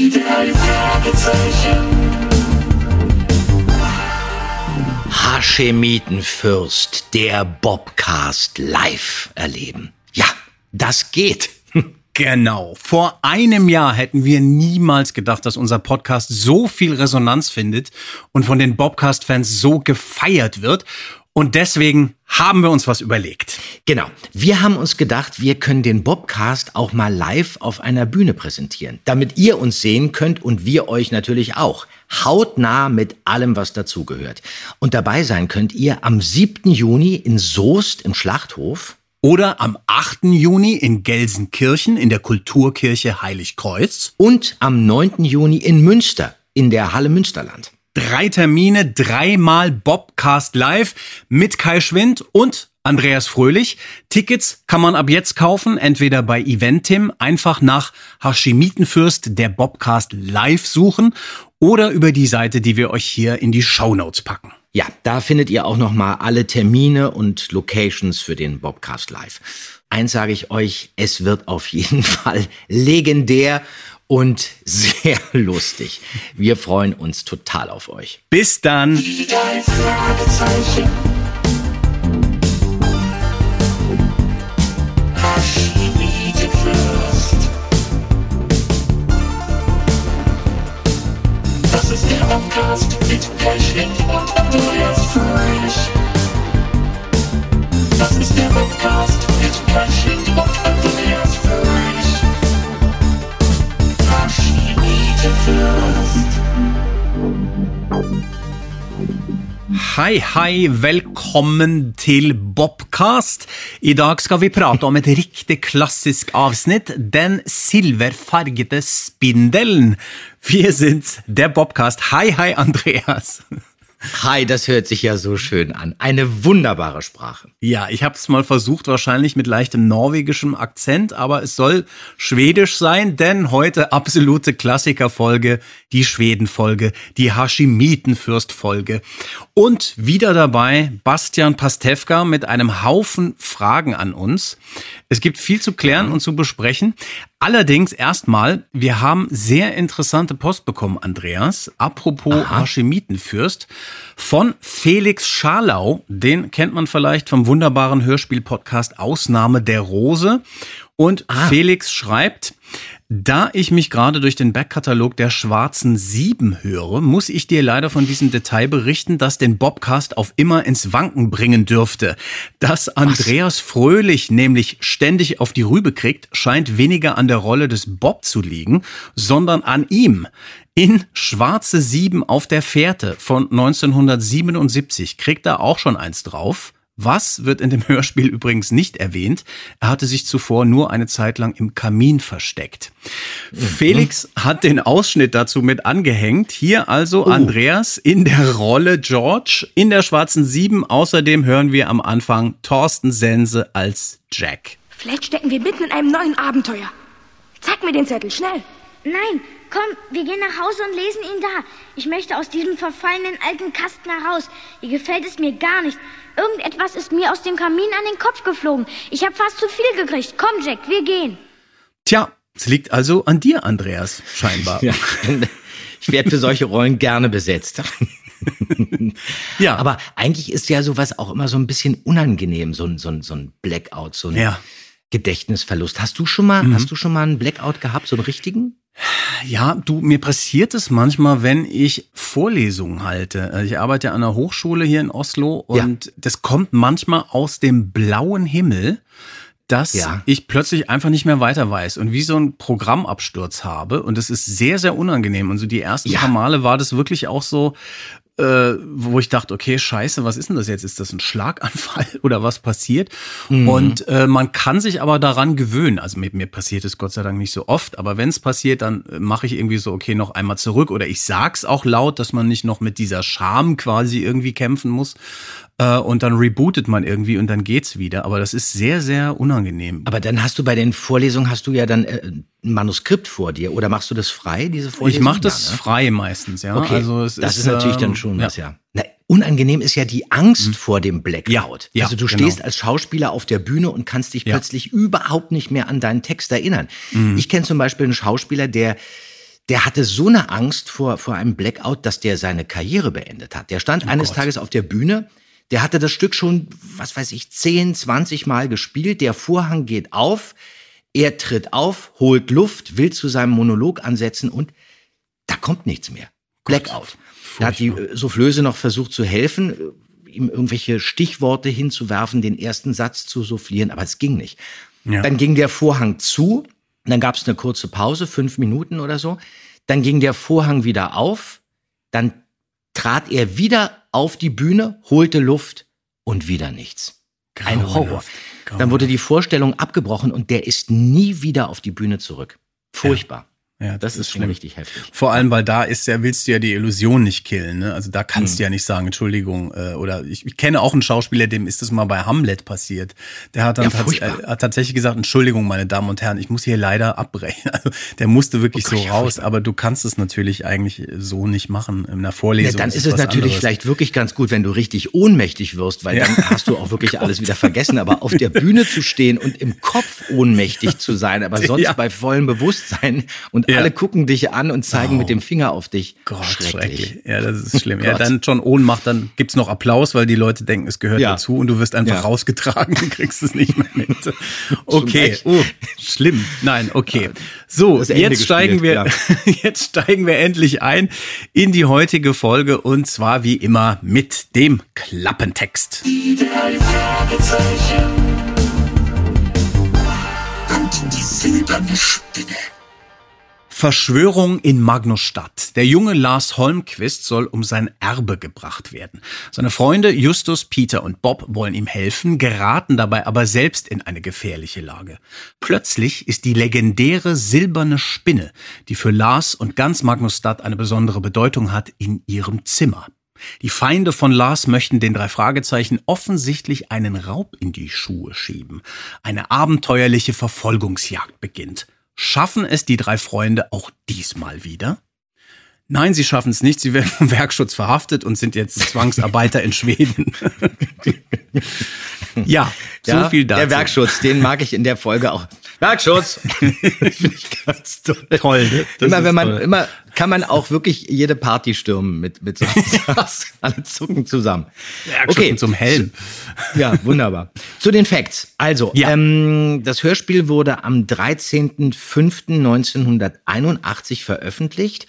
Die. Haschemitenfürst, der Bobcast live erleben. Ja, das geht. Genau. Vor einem Jahr hätten wir niemals gedacht, dass unser Podcast so viel Resonanz findet und von den Bobcast-Fans so gefeiert wird. Und deswegen haben wir uns was überlegt. Genau. Wir haben uns gedacht, wir können den Bobcast auch mal live auf einer Bühne präsentieren, damit ihr uns sehen könnt und wir euch natürlich auch. Hautnah mit allem, was dazugehört. Und dabei sein könnt ihr am 7. Juni in Soest im Schlachthof. Oder am 8. Juni in Gelsenkirchen in der Kulturkirche Heiligkreuz. Und am 9. Juni in Münster in der Halle Münsterland. Drei Termine, dreimal Bobcast Live mit Kai Schwind und Andreas Fröhlich. Tickets kann man ab jetzt kaufen, entweder bei Eventim, einfach nach Hashimitenfürst der Bobcast Live suchen oder über die Seite, die wir euch hier in die Show Notes packen. Ja, da findet ihr auch noch mal alle Termine und Locations für den Bobcast Live. Eins sage ich euch, es wird auf jeden Fall legendär und sehr lustig. Wir freuen uns total auf euch. Bis dann. Hei, hei, velkommen til Bobcast. I dag skal vi prate om et riktig klassisk avsnitt, den silverfargete spindelen. Vi syns det er Bobcast. Hei, hei, Andreas. Hi, das hört sich ja so schön an. Eine wunderbare Sprache. Ja, ich habe es mal versucht, wahrscheinlich mit leichtem norwegischem Akzent, aber es soll schwedisch sein, denn heute absolute Klassikerfolge, die Schwedenfolge, die Hashimitenfürstfolge. Und wieder dabei Bastian Pastewka mit einem Haufen Fragen an uns. Es gibt viel zu klären und zu besprechen. Allerdings erstmal, wir haben sehr interessante Post bekommen, Andreas. Apropos Hashimitenfürst von Felix Scharlau. Den kennt man vielleicht vom wunderbaren Hörspiel-Podcast Ausnahme der Rose. Und Felix schreibt, da ich mich gerade durch den Backkatalog der Schwarzen Sieben höre, muss ich dir leider von diesem Detail berichten, das den Bobcast auf immer ins Wanken bringen dürfte. Dass Andreas Fröhlich nämlich ständig auf die Rübe kriegt, scheint weniger an der Rolle des Bob zu liegen, sondern an ihm. In Schwarze Sieben auf der Fährte von 1977 kriegt er auch schon eins drauf. Was wird in dem Hörspiel übrigens nicht erwähnt? Er hatte sich zuvor nur eine Zeit lang im Kamin versteckt. Felix hat den Ausschnitt dazu mit angehängt. Hier also Andreas in der Rolle George in der Schwarzen Sieben. Außerdem hören wir am Anfang Thorsten Sense als Jack. Vielleicht stecken wir mitten in einem neuen Abenteuer. Zeig mir den Zettel, schnell. Nein, komm, wir gehen nach Hause und lesen ihn da. Ich möchte aus diesem verfallenen alten Kasten heraus. Hier gefällt es mir gar nicht. Irgendetwas ist mir aus dem Kamin an den Kopf geflogen. Ich habe fast zu viel gekriegt. Komm, Jack, wir gehen. Tja, es liegt also an dir, Andreas, scheinbar. Ja. Ich werde für solche Rollen gerne besetzt. Ja. Aber eigentlich ist ja sowas auch immer so ein bisschen unangenehm, so ein, so ein, so ein Blackout, so ein Ja. Gedächtnisverlust. Hast du schon mal, hast du schon mal einen Blackout gehabt, so einen richtigen? Ja, du, mir passiert es manchmal, wenn ich Vorlesungen halte. Also Ich arbeite an einer Hochschule hier in Oslo und das kommt manchmal aus dem blauen Himmel, dass Ja. ich plötzlich einfach nicht mehr weiter weiß und wie so ein Programmabsturz habe. Und das ist sehr, sehr unangenehm. Und so die ersten Ja. paar Male war das wirklich auch so, äh, wo ich dachte, okay, scheiße, was ist denn das jetzt? Ist das ein Schlaganfall oder was passiert? Und äh, man kann sich aber daran gewöhnen. Also mir, mir passiert es Gott sei Dank nicht so oft, aber wenn es passiert, dann äh, mache ich irgendwie so, okay, noch einmal zurück oder ich sag's auch laut, dass man nicht noch mit dieser Scham quasi irgendwie kämpfen muss. Äh, und dann rebootet man irgendwie und dann geht's wieder. Aber das ist sehr, sehr unangenehm. Aber dann hast du bei den Vorlesungen, hast du ja dann äh, ein Manuskript vor dir oder machst du das frei, diese Vorlesung? Ich mache das Ja, ne? frei meistens, ja. Okay, Also es das ist, natürlich dann ähm, schon was, ja. Na, unangenehm ist ja die Angst vor dem Blackout. Ja, ja, also du genau. stehst als Schauspieler auf der Bühne und kannst dich Ja. Mhm. plötzlich überhaupt nicht mehr an deinen Text erinnern. Ich kenne zum Beispiel einen Schauspieler, der der hatte so eine Angst vor, vor einem Blackout, dass der seine Karriere beendet hat. Der stand eines Gott. Tages auf der Bühne, der hatte das Stück schon, was weiß ich, 10, 20 Mal gespielt, der Vorhang geht auf, er tritt auf, holt Luft, will zu seinem Monolog ansetzen und da kommt nichts mehr. Blackout. Da hat die äh, Soufflöse noch versucht zu helfen, äh, ihm irgendwelche Stichworte hinzuwerfen, den ersten Satz zu soufflieren, aber es ging nicht. Ja. Dann ging der Vorhang zu, dann gab es eine kurze Pause, fünf Minuten oder so. Dann ging der Vorhang wieder auf, dann trat er wieder auf die Bühne, holte Luft und wieder nichts. Ein Horror. Dann wurde die Vorstellung abgebrochen und der ist nie wieder auf die Bühne zurück. Furchtbar. Ja, das, ist schon schlimm. richtig heftig. Vor allem, weil da ist ja, willst du ja die Illusion nicht killen, ne? Also da kannst Mhm. du ja nicht sagen, Entschuldigung, äh, oder ich, ich kenne auch einen Schauspieler, dem ist das mal bei Hamlet passiert. Der hat dann Ja, tats äh, hat tatsächlich gesagt, Entschuldigung, meine Damen und Herren, ich muss hier leider abbrechen. Also der musste wirklich Oh so ja, raus, furchtbar. aber du kannst es natürlich eigentlich so nicht machen in einer Vorlesung. Ja, dann ist es natürlich anderes. vielleicht wirklich ganz gut, wenn du richtig ohnmächtig wirst, weil dann hast du auch wirklich alles wieder vergessen. Aber auf der Bühne zu stehen und im Kopf ohnmächtig zu sein, aber sonst Ja. bei vollem Bewusstsein und Ja. alle gucken dich an und zeigen mit dem Finger auf dich. Gott, schrecklich. schrecklich. Ja, das ist schlimm. ja, dann schon Ohnmacht, dann gibt's noch Applaus, weil die Leute denken, es gehört Ja. dazu und du wirst einfach Ja. rausgetragen und kriegst es nicht mehr mit. Okay, oh, schlimm. Nein, okay. So, jetzt steigen wir, jetzt steigen wir endlich ein in die heutige Folge und zwar wie immer mit dem Klappentext. Die drei Fragezeichen. Und die silberne Spinne. Verschwörung in Magnusstadt. Der junge Lars Holmquist soll um sein Erbe gebracht werden. Seine Freunde Justus, Peter und Bob wollen ihm helfen, geraten dabei aber selbst in eine gefährliche Lage. Plötzlich ist die legendäre silberne Spinne, die für Lars und ganz Magnusstadt eine besondere Bedeutung hat, in ihrem Zimmer. Die Feinde von Lars möchten den drei Fragezeichen offensichtlich einen Raub in die Schuhe schieben. Eine abenteuerliche Verfolgungsjagd beginnt. Schaffen es die drei Freunde auch diesmal wieder? Nein, sie schaffen es nicht. Sie werden vom Werkschutz verhaftet und sind jetzt Zwangsarbeiter in Schweden. ja, so Ja, viel dazu. Der Werkschutz, den mag ich in der Folge auch. Werkschutz! Finde ich ganz toll. Toll, ne? Das immer wenn man, toll. immer kann man auch wirklich jede Party stürmen mit, mit so. Alle zucken zusammen. Werkschutz zum Helm. Ja, wunderbar. Zu den Facts. Also, Ja. ähm, das Hörspiel wurde am 13.05.1981 veröffentlicht.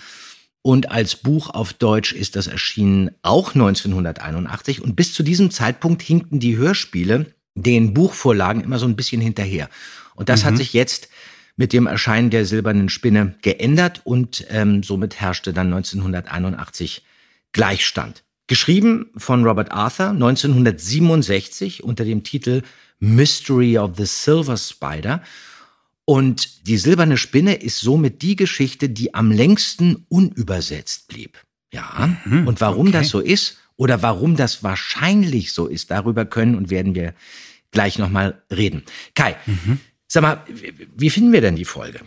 Und als Buch auf Deutsch ist das erschienen auch 1981. Und bis zu diesem Zeitpunkt hinkten die Hörspiele den Buchvorlagen immer so ein bisschen hinterher. Und das hat sich jetzt mit dem Erscheinen der silbernen Spinne geändert und ähm, somit herrschte dann 1981 Gleichstand. Geschrieben von Robert Arthur 1967 unter dem Titel Mystery of the Silver Spider. Und die silberne Spinne ist somit die Geschichte, die am längsten unübersetzt blieb. Ja. und warum okay. das so ist oder warum das wahrscheinlich so ist, darüber können und werden wir gleich nochmal reden. Kai, sag mal, wie- finden wir denn die Folge?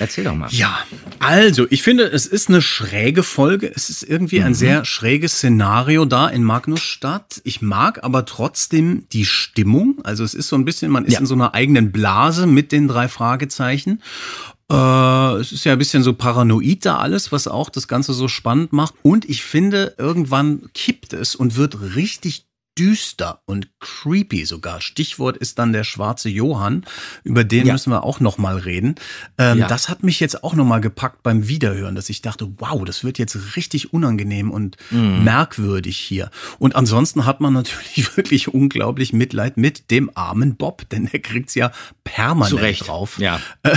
Erzähl doch mal. Ja, also ich finde, es ist eine schräge Folge. Es ist irgendwie Mhm. ein sehr schräges Szenario da in Magnusstadt. Ich mag aber trotzdem die Stimmung. Also es ist so ein bisschen, man ist Ja. in so einer eigenen Blase mit den drei Fragezeichen. Äh, es ist ja ein bisschen so paranoid da alles, was auch das Ganze so spannend macht. Und ich finde, irgendwann kippt es und wird richtig düster und creepy sogar. Stichwort ist dann der schwarze Johann. Über den Ja. müssen wir auch noch mal reden. Ähm, Ja. Das hat mich jetzt auch noch mal gepackt beim Wiederhören, dass ich dachte, wow, das wird jetzt richtig unangenehm und Mhm. merkwürdig hier. Und ansonsten hat man natürlich wirklich unglaublich Mitleid mit dem armen Bob, denn der kriegt's ja permanent Zu Recht. drauf. Ja.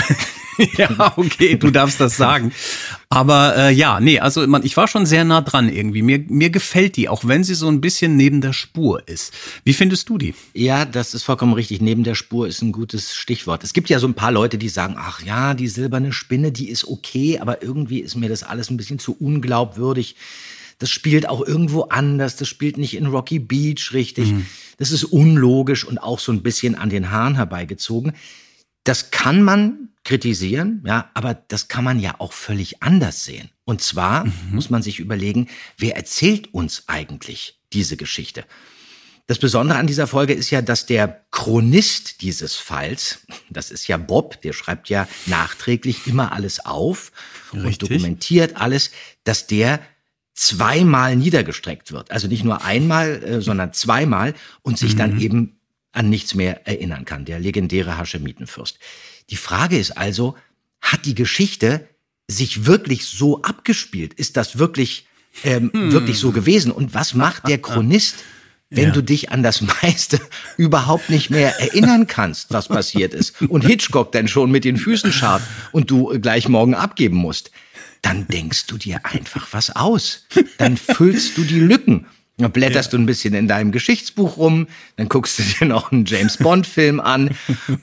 ja, okay, du darfst das sagen. Aber äh, ja, nee, also man, ich war schon sehr nah dran irgendwie. Mir, mir gefällt die, auch wenn sie so ein bisschen neben der Spur ist. Wie findest du die? Ja, das ist vollkommen richtig. Neben der Spur ist ein gutes Stichwort. Es gibt ja so ein paar Leute, die sagen, ach ja, die silberne Spinne, die ist okay, aber irgendwie ist mir das alles ein bisschen zu unglaubwürdig. Das spielt auch irgendwo anders, das spielt nicht in Rocky Beach richtig. Das ist unlogisch und auch so ein bisschen an den Haaren herbeigezogen. Das kann man kritisieren, ja, aber das kann man ja auch völlig anders sehen. Und zwar muss man sich überlegen, wer erzählt uns eigentlich diese Geschichte? Das Besondere an dieser Folge ist ja, dass der Chronist dieses Falls, das ist ja Bob, der schreibt ja nachträglich immer alles auf Richtig. und dokumentiert alles, dass der zweimal niedergestreckt wird. Also nicht nur einmal, äh, sondern zweimal und sich dann eben an nichts mehr erinnern kann. Der legendäre Haschemitenfürst. Die Frage ist also, hat die Geschichte sich wirklich so abgespielt? Ist das wirklich, ähm, wirklich so gewesen? Und was macht der Chronist, wenn Ja. du dich an das meiste überhaupt nicht mehr erinnern kannst, was passiert ist? Und Hitchcock dann schon mit den Füßen scharf und du gleich morgen abgeben musst? Dann denkst du dir einfach was aus. Dann füllst du die Lücken. Dann blätterst du ein bisschen in deinem Geschichtsbuch rum, dann guckst du dir noch einen James Bond Film an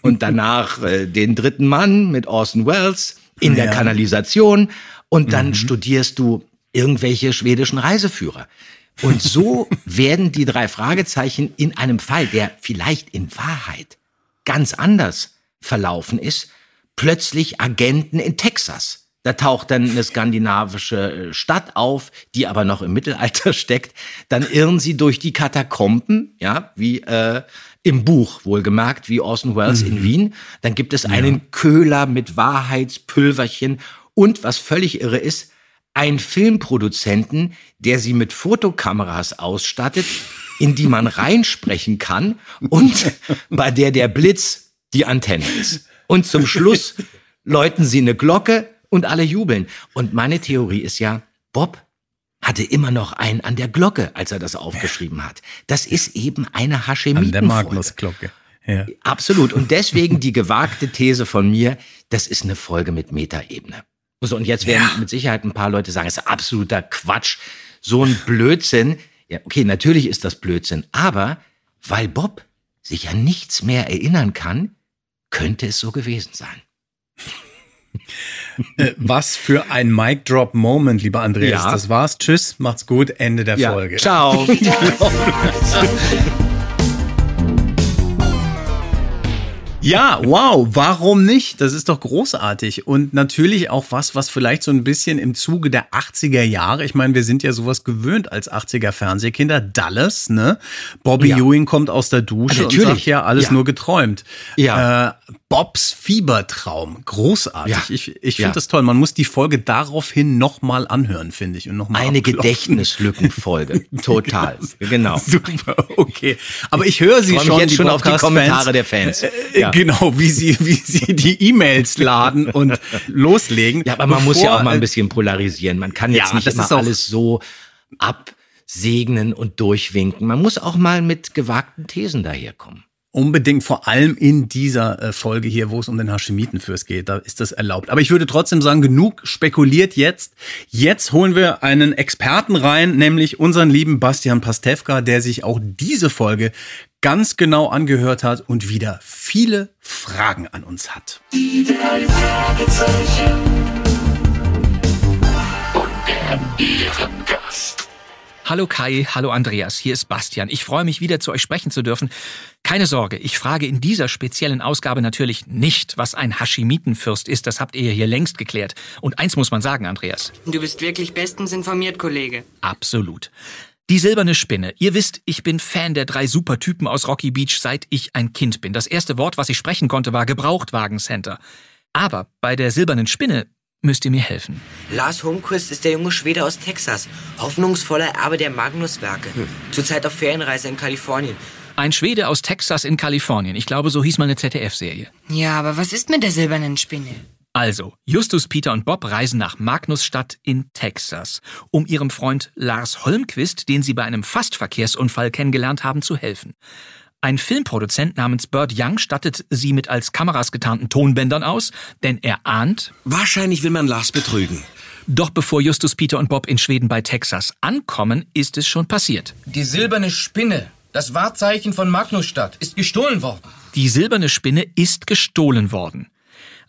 und danach äh, den dritten Mann mit Orson Welles in der Ja. Kanalisation und dann studierst du irgendwelche schwedischen Reiseführer. Und so werden die drei Fragezeichen in einem Fall, der vielleicht in Wahrheit ganz anders verlaufen ist, plötzlich Agenten in Texas. Da taucht dann eine skandinavische äh, Stadt auf, die aber noch im Mittelalter steckt. Dann irren sie durch die Katakomben, ja, wie äh, im Buch wohlgemerkt, wie Orson Welles in Wien. Dann gibt es einen Köhler mit Wahrheitspülverchen und was völlig irre ist, ein Filmproduzenten, der sie mit Fotokameras ausstattet, in die man reinsprechen kann und bei der der Blitz die Antenne ist. Und zum Schluss läuten sie eine Glocke und alle jubeln. Und meine Theorie ist ja, Bob hatte immer noch einen an der Glocke, als er das aufgeschrieben hat. Das ist eben eine An der Haschemitenfolge. Magnusglocke. Ja. Absolut. Und deswegen die gewagte These von mir, das ist eine Folge mit Metaebene. So, und jetzt werden mit Sicherheit ein paar Leute sagen, es ist absoluter Quatsch. So ein Blödsinn. Ja, okay, natürlich ist das Blödsinn. Aber weil Bob sich an nichts mehr erinnern kann, könnte es so gewesen sein. Äh, Was für ein Mic Drop Moment, lieber Andreas. Ja. Das war's. Tschüss, macht's gut. Ende der Folge. Ciao. Ja, wow, warum nicht? Das ist doch großartig. Und natürlich auch was, was vielleicht so ein bisschen im Zuge der 80er Jahre, ich meine, wir sind ja sowas gewöhnt als 80er Fernsehkinder, Dallas, ne? Bobby Ja. Ewing kommt aus der Dusche und Natürlich. sagt ja, alles Ja. nur geträumt. Ja. Äh, Bobs Fiebertraum, großartig. Ja. Ich, ich finde Ja. das toll. Man muss die Folge daraufhin nochmal anhören, finde ich. Und noch mal Eine. Gedächtnislückenfolge. Total. Genau. Super, okay. Aber ich höre Sie Ich schon, jetzt schon auf die Kommentare der Fans. Äh, Ja. Genau, wie sie, wie sie die E-Mails laden und loslegen. Ja, aber man muss ja auch mal ein äh, bisschen polarisieren. Man kann jetzt Ja, nicht das immer alles so absegnen und durchwinken. Man muss auch mal mit gewagten Thesen daherkommen. Unbedingt, vor allem in dieser äh, Folge hier, wo es um den Haschemitenfürst geht, da ist das erlaubt. Aber ich würde trotzdem sagen, genug spekuliert jetzt. Jetzt holen wir einen Experten rein, nämlich unseren lieben Bastian Pastewka, der sich auch diese Folge ganz genau angehört hat und wieder viele Fragen an uns hat. Die drei Fragezeichen. Und haben ihren Gast. Hallo Kai, hallo Andreas, hier ist Bastian. Ich freue mich wieder zu euch sprechen zu dürfen. Keine Sorge, ich frage in dieser speziellen Ausgabe natürlich nicht, was ein Haschimitenfürst ist. Das habt ihr hier längst geklärt. Und eins muss man sagen, Andreas. Du bist wirklich bestens informiert, Kollege. Absolut. Die silberne Spinne. Ihr wisst, ich bin Fan der drei Supertypen aus Rocky Beach, seit ich ein Kind bin. Das erste Wort, was ich sprechen konnte, war Gebrauchtwagencenter. Aber bei der silbernen Spinne müsst ihr mir helfen. Lars Holmquist ist der junge Schwede aus Texas, hoffnungsvoller Erbe der Magnus-Werke. Zurzeit auf Ferienreise in Kalifornien. Ein Schwede aus Texas in Kalifornien. Ich glaube, so hieß mal eine ZDF-Serie. Ja, aber was ist mit der silbernen Spinne? Also, Justus, Peter und Bob reisen nach Magnusstadt in Texas, um ihrem Freund Lars Holmquist, den sie bei einem Fastverkehrsunfall kennengelernt haben, zu helfen. Ein Filmproduzent namens Burt Young stattet sie mit als Kameras getarnten Tonbändern aus, denn er ahnt, Wahrscheinlich will man Lars betrügen. doch bevor Justus, Peter und Bob in Schweden bei Texas ankommen, ist es schon passiert. Die silberne Spinne, das Wahrzeichen von Magnusstadt, ist gestohlen worden. Die silberne Spinne ist gestohlen worden.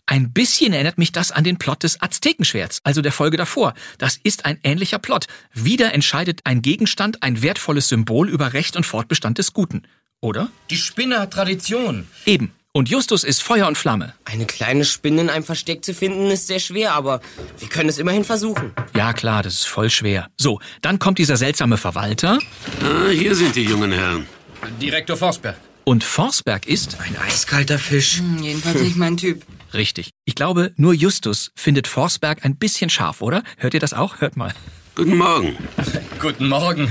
Ein bisschen erinnert mich das an den Plot des Aztekenschwerts, also der Folge davor. Das ist ein ähnlicher Plot. Wieder entscheidet ein Gegenstand, ein wertvolles Symbol über Recht und Fortbestand des Guten. Oder? Die Spinne hat Tradition. Eben. Und Justus ist Feuer und Flamme. Eine kleine Spinne in einem Versteck zu finden, ist sehr schwer, aber wir können es immerhin versuchen. Ja klar, das ist voll schwer. So, dann kommt dieser seltsame Verwalter. Ah, hier sind die jungen Herren. Direktor Forsberg. Und Forsberg ist Ein eiskalter Fisch. Hm, jedenfalls nicht mein Typ. richtig. Ich glaube, nur Justus findet Forsberg ein bisschen scharf, oder? Hört ihr das auch? Hört mal. Guten Morgen. Guten Morgen.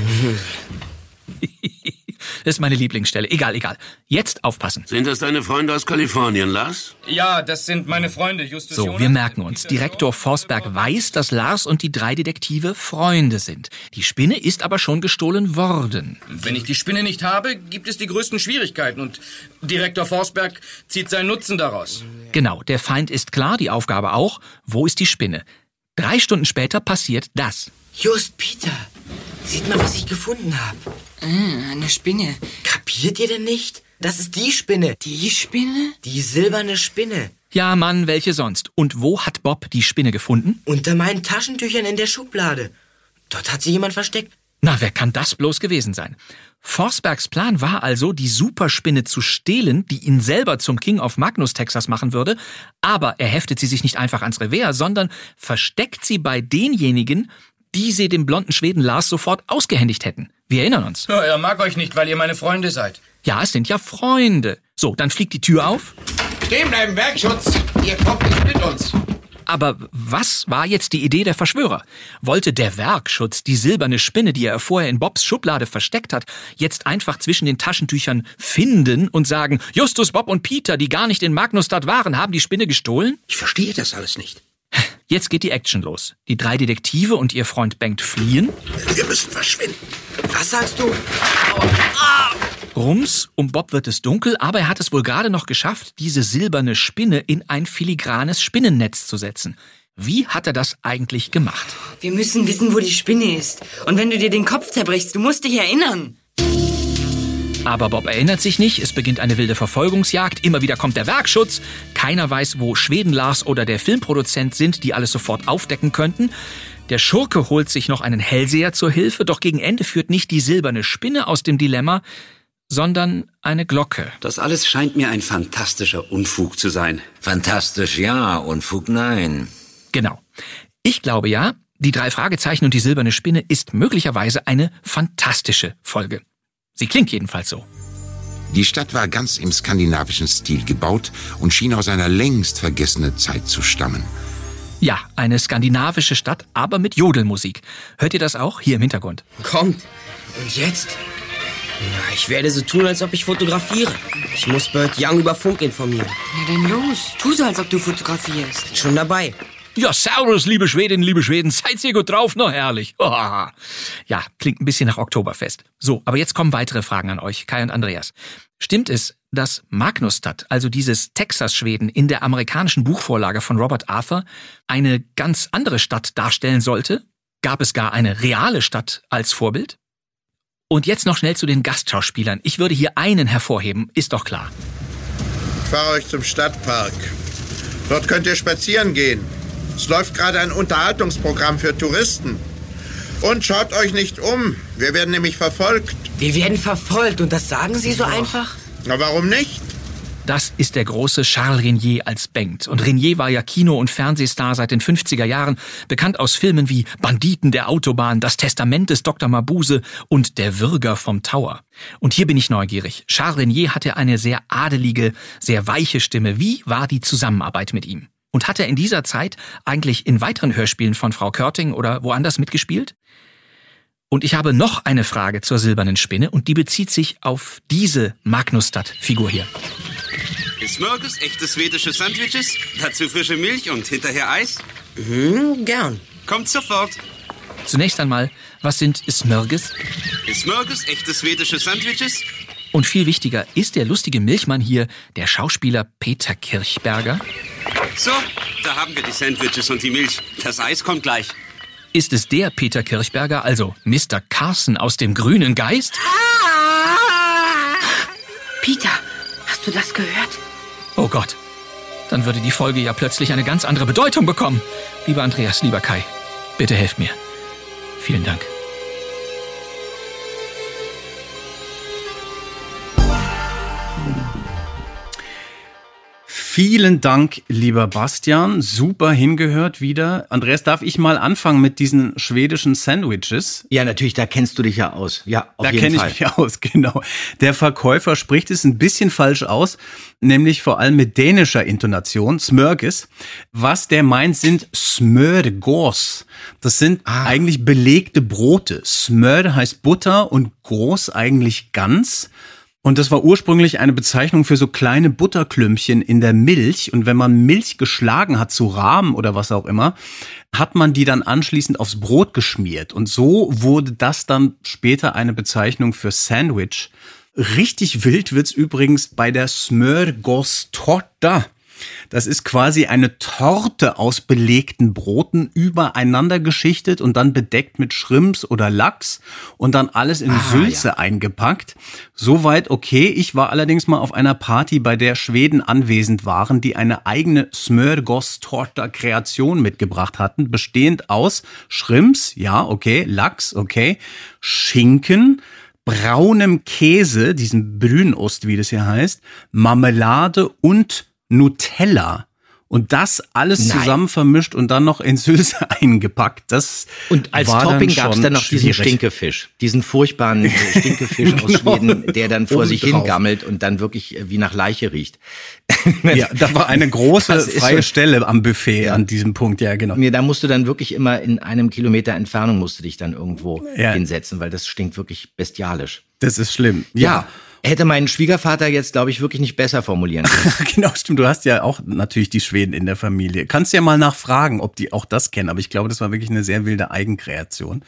Das ist meine Lieblingsstelle. Egal, egal. Jetzt aufpassen. Sind das deine Freunde aus Kalifornien, Lars? Ja, das sind meine Freunde, Justus So, Jonas, wir merken uns. Direktor Forsberg weiß, dass Lars und die drei Detektive Freunde sind. Die Spinne ist aber schon gestohlen worden. Wenn ich die Spinne nicht habe, gibt es die größten Schwierigkeiten und Direktor Forsberg zieht seinen Nutzen daraus. Genau, der Feind ist klar, die Aufgabe auch. Wo ist die Spinne? Drei Stunden später passiert das. Just, Peter. Seht mal, was ich gefunden habe. Ah, eine Spinne. Kapiert ihr denn nicht? Das ist die Spinne. Die Spinne? Die silberne Spinne. Ja, Mann, welche sonst? Und wo hat Bob die Spinne gefunden? Unter meinen Taschentüchern in der Schublade. Dort hat sie jemand versteckt. Na, wer kann das bloß gewesen sein? Forsbergs Plan war also, die Superspinne zu stehlen, die ihn selber zum King of Magnus, Texas machen würde, aber er heftet sie sich nicht einfach ans Revers, sondern versteckt sie bei denjenigen, die sie dem blonden Schweden Lars sofort ausgehändigt hätten. Wir erinnern uns. Ja, er mag euch nicht, weil ihr meine Freunde seid. Ja, es sind ja Freunde. So, dann fliegt die Tür auf. Stehen bleiben, Werkschutz! Ihr kommt nicht mit uns! Aber was war jetzt die Idee der Verschwörer? Wollte der Werkschutz die silberne Spinne, die er vorher in Bobs Schublade versteckt hat, jetzt einfach zwischen den Taschentüchern finden und sagen, Justus, Bob und Peter, die gar nicht in Magnusstadt waren, haben die Spinne gestohlen? Ich verstehe das alles nicht. Jetzt geht die Action los. Die drei Detektive und ihr Freund Bengt fliehen. Wir müssen verschwinden. Was sagst du? Rums, um Bob wird es dunkel, aber er hat es wohl gerade noch geschafft, diese silberne Spinne in ein filigranes Spinnennetz zu setzen. Wie hat er das eigentlich gemacht? Wir müssen wissen, wo die Spinne ist. Und wenn du dir den Kopf zerbrichst, du musst dich erinnern. Aber Bob erinnert sich nicht, es beginnt eine wilde Verfolgungsjagd, immer wieder kommt der Werkschutz, keiner weiß, wo Schweden Lars oder der Filmproduzent sind, die alles sofort aufdecken könnten. Der Schurke holt sich noch einen Hellseher zur Hilfe, doch gegen Ende führt nicht die silberne Spinne aus dem Dilemma, sondern eine Glocke. Das alles scheint mir ein fantastischer Unfug zu sein. Fantastisch ja, Unfug nein. Genau. Ich glaube ja, die drei Fragezeichen und die silberne Spinne ist möglicherweise eine fantastische Folge. Sie klingt jedenfalls so. Die Stadt war ganz im skandinavischen Stil gebaut und schien aus einer längst vergessenen Zeit zu stammen. Ja, eine skandinavische Stadt, aber mit Jodelmusik. Hört ihr das auch hier im Hintergrund? Kommt. Und jetzt? Na, ich werde so tun, als ob ich fotografiere. Ich muss Bert Young über Funk informieren. Na dann los, tu so, als ob du fotografierst. Schon dabei. Ja, servus, liebe Schwedinnen, liebe Schweden, seid ihr gut drauf? Na, herrlich. Ja, klingt ein bisschen nach Oktoberfest. So, aber jetzt kommen weitere Fragen an euch, Kai und Andreas. Stimmt es, dass Magnusstadt, also dieses Texas-Schweden in der amerikanischen Buchvorlage von Robert Arthur, eine ganz andere Stadt darstellen sollte? Gab es gar eine reale Stadt als Vorbild? Und jetzt noch schnell zu den Gastschauspielern. Ich würde hier einen hervorheben, ist doch klar. Ich fahre euch zum Stadtpark. Dort könnt ihr spazieren gehen. Es läuft gerade ein Unterhaltungsprogramm für Touristen. Und schaut euch nicht um. Wir werden nämlich verfolgt. Wir werden verfolgt und das sagen Sie so einfach? Na, warum nicht? Das ist der große Charles Renier als Bengt. Und Renier war ja Kino- und Fernsehstar seit den 50er Jahren, bekannt aus Filmen wie Banditen der Autobahn, Das Testament des Dr. Mabuse und Der Würger vom Tower. Und hier bin ich neugierig. Charles Renier hatte eine sehr adelige, sehr weiche Stimme. Wie war die Zusammenarbeit mit ihm? Und hat er in dieser Zeit eigentlich in weiteren Hörspielen von Frau Körting oder woanders mitgespielt? Und ich habe noch eine Frage zur silbernen Spinne und die bezieht sich auf diese Magnusstadt-Figur hier. Smörgås, echte schwedische Sandwiches, dazu frische Milch und hinterher Eis? Hm, gern. Kommt sofort. Zunächst einmal, was sind Smörgås? Smörgås, echte schwedische Sandwiches? Und viel wichtiger, ist der lustige Milchmann hier der Schauspieler Peter Kirchberger? So, da haben wir die Sandwiches und die Milch. Das Eis kommt gleich. Ist es der Peter Kirchberger, also Mr. Carson aus dem grünen Geist? Peter, hast du das gehört? Oh Gott. Dann würde die Folge ja plötzlich eine ganz andere Bedeutung bekommen. Lieber Andreas, lieber Kai, bitte helft mir. Vielen Dank. Vielen Dank, lieber Bastian. Super hingehört wieder. Andreas, darf ich mal anfangen mit diesen schwedischen Sandwiches? Ja, natürlich, da kennst du dich ja aus. Ja, auf da kenne ich mich aus, genau. Der Verkäufer spricht es ein bisschen falsch aus, nämlich vor allem mit dänischer Intonation, Smörges. Was der meint, sind Smörgås. Das sind Ah. eigentlich belegte Brote. Smör heißt Butter und groß eigentlich ganz. Und das war ursprünglich eine Bezeichnung für so kleine Butterklümpchen in der Milch. Und wenn man Milch geschlagen hat zu Rahmen oder was auch immer, hat man die dann anschließend aufs Brot geschmiert. Und so wurde das dann später eine Bezeichnung für Sandwich. Richtig wild wird's übrigens bei der Smörgåstorta. Das ist quasi eine Torte aus belegten Broten übereinander geschichtet und dann bedeckt mit Shrimps oder Lachs und dann alles in Ah, Sülze eingepackt. Soweit okay. Ich war allerdings mal auf einer Party, bei der Schweden anwesend waren, die eine eigene Smörgåstorta-Kreation mitgebracht hatten, bestehend aus Shrimps, ja, okay, Lachs, okay, Schinken, braunem Käse, diesem Brünost, wie das hier heißt, Marmelade und Nutella. Und das alles Nein. zusammen vermischt und dann noch in Sülze eingepackt. Das Und als Topping gab es dann noch diesen schwierig. Stinkefisch. Diesen furchtbaren Stinkefisch aus Genau. Schweden, der dann vor sich Obendrauf. hingammelt und dann wirklich äh, wie nach Leiche riecht. Ja, da war eine große freie schon- Stelle am Buffet an diesem Punkt, ja, genau. Nee, da musst du dann wirklich immer in einem Kilometer Entfernung musst du dich dann irgendwo Ja. hinsetzen, weil das stinkt wirklich bestialisch. Das ist schlimm. Ja. Hätte mein Schwiegervater jetzt, glaube ich, wirklich nicht besser formulieren können. genau, stimmt. Du hast ja auch natürlich die Schweden in der Familie. Kannst ja mal nachfragen, ob die auch das kennen. Aber ich glaube, das war wirklich eine sehr wilde Eigenkreation.